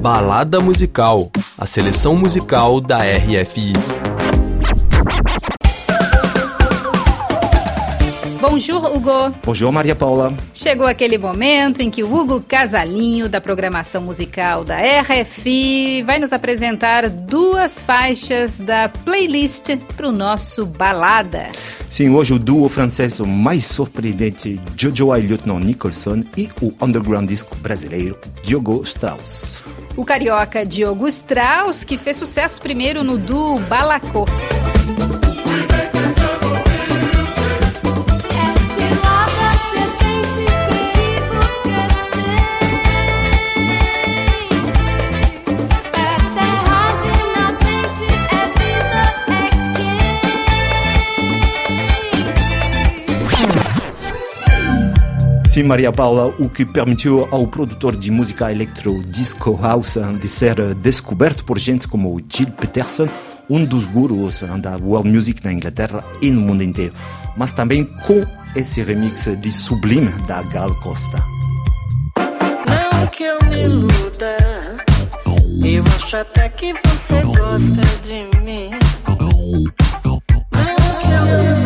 Balada Musical, a seleção musical da RFI. Bonjour, Hugo. Bonjour, Maria Paula. Chegou aquele momento em que o Hugo Casalinho, da programação musical da RFI, vai nos apresentar duas faixas da playlist para o nosso Balada. Sim, hoje o duo francês mais surpreendente, Jojo e Lieutenant Nicholson, e o underground disco brasileiro, Diogo Strauss. O carioca Diogo Strauss, que fez sucesso primeiro no duo Balacô. Sim, Maria Paula, o que permitiu ao produtor de música electro disco house de ser descoberto por gente como Jill Peterson, um dos gurus da world music na Inglaterra e no mundo inteiro, mas também com esse remix de Sublime da Gal Costa. Não que eu me eu acho até que você gosta de mim. Não que eu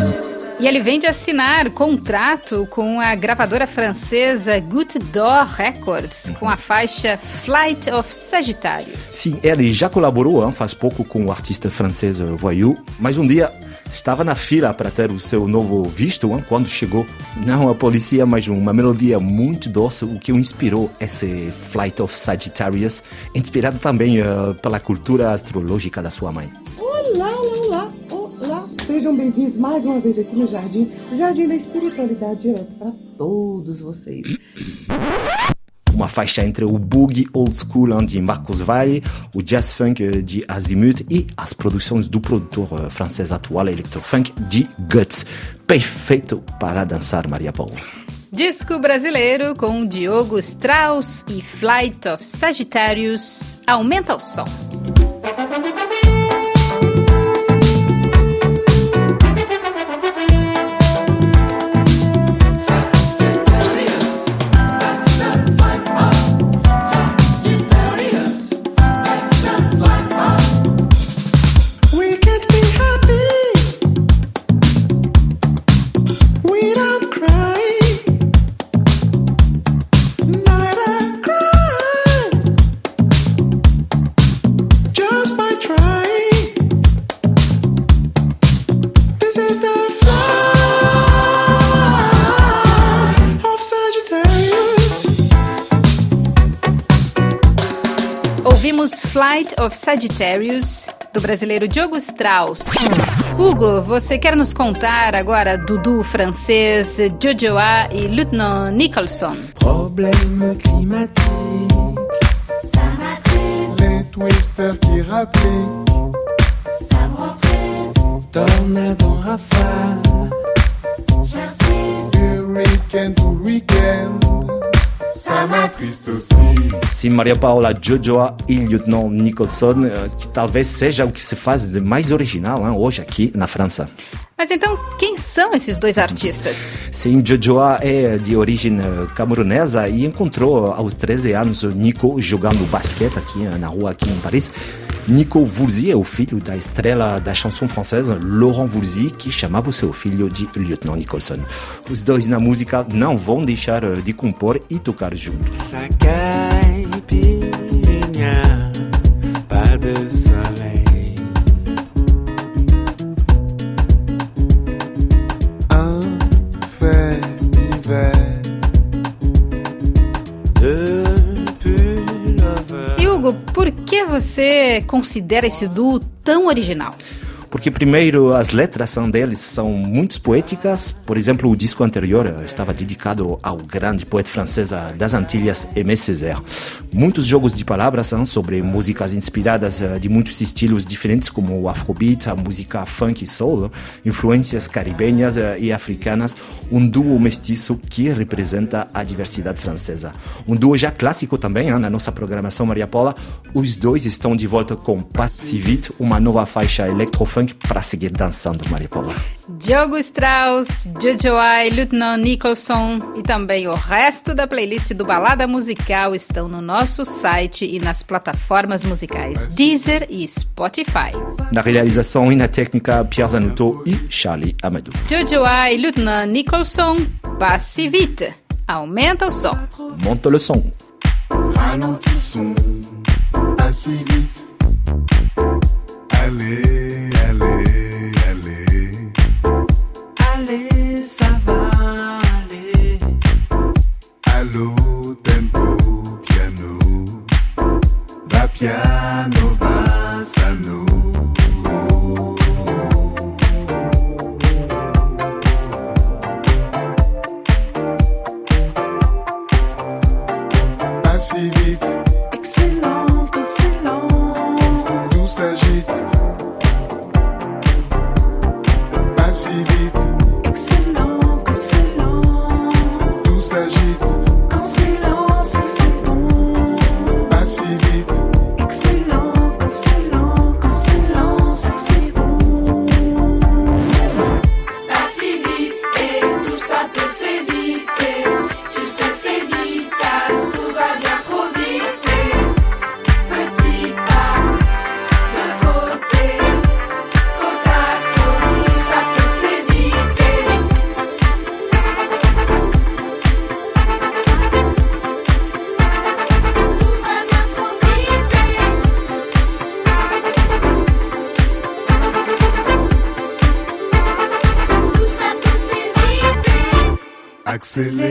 e ele vem de assinar contrato com a gravadora francesa Goutte d'Or Records, com a faixa Flight of Sagitário. Sim, ele já colaborou hein, faz pouco com o artista francês Voyou, mas um dia estava na fila para ter o seu novo visto hein, quando chegou não a polícia, mas uma melodia muito doce, o que o inspirou esse Flight of Sagittarius, inspirado também uh, pela cultura astrológica da sua mãe. Sejam bem-vindos mais uma vez aqui no Jardim, o Jardim da Espiritualidade direto para todos vocês. Uma faixa entre o boogie old school de Marcos Valle, o jazz funk de Azimuth e as produções do produtor eh, francês atual electrofunk de Guts. Perfeito para dançar, Maria Paula. Disco brasileiro com Diogo Strauss e Flight of Sagittarius. Aumenta o som. Flight of Sagittarius, do brasileiro Diogo Strauss. Hugo, você quer nos contar agora Dudu francês, Jojoa e Lieutenant Nicholson? Problème climatique, ça m'attriste. Les twisters qui rappliquent, ça me rend triste. Tornade en rafale, j'insiste. To weekend. Sim, Maria Paula Jojoa e Lieutenant Nicholson, eh, que talvez seja o que se faz de mais original hein, hoje aqui na França. Mas então, quem são esses dois artistas? Sim, Jojoa é de origem eh, camerunesa e encontrou aos 13 anos Nico jogando basquete aqui eh, na rua aqui em Paris. Nico Woolsey é o filho da estrela da chanson francesa Laurent Woolsey, que chamava seu filho de Lieutenant Nicholson. Os dois na música não vão deixar de compor e tocar juntos. pas Hugo, por que você considera esse duo tão original? Porque primeiro as letras são deles são muito poéticas. Por exemplo, o disco anterior estava dedicado ao grande poeta francês das Antilhas, Aimé Césaire. Muitos jogos de palavras são sobre músicas inspiradas eh, de muitos estilos diferentes, como o afrobeat, a música funk e soul, influências caribenhas eh, e africanas, um duo mestiço que representa a diversidade francesa. Um duo já clássico também na nossa programação Maria Paula. Os dois estão de volta com Passivit, uma nova faixa electrofunk funk para seguir dançando, Maria Paula. Diogo Strauss, Jojo I, Lieutenant Nicholson e também o resto da playlist do Balada Musical estão no nosso site e nas plataformas musicais Deezer e Spotify. Na realização e na técnica, Pierre Zanuto e Charlie Amadou. Jojo I, Lieutenant Nicholson, passe vite. Aumenta o som. Monte le son. Ralentissons, si vite. see you. excelente.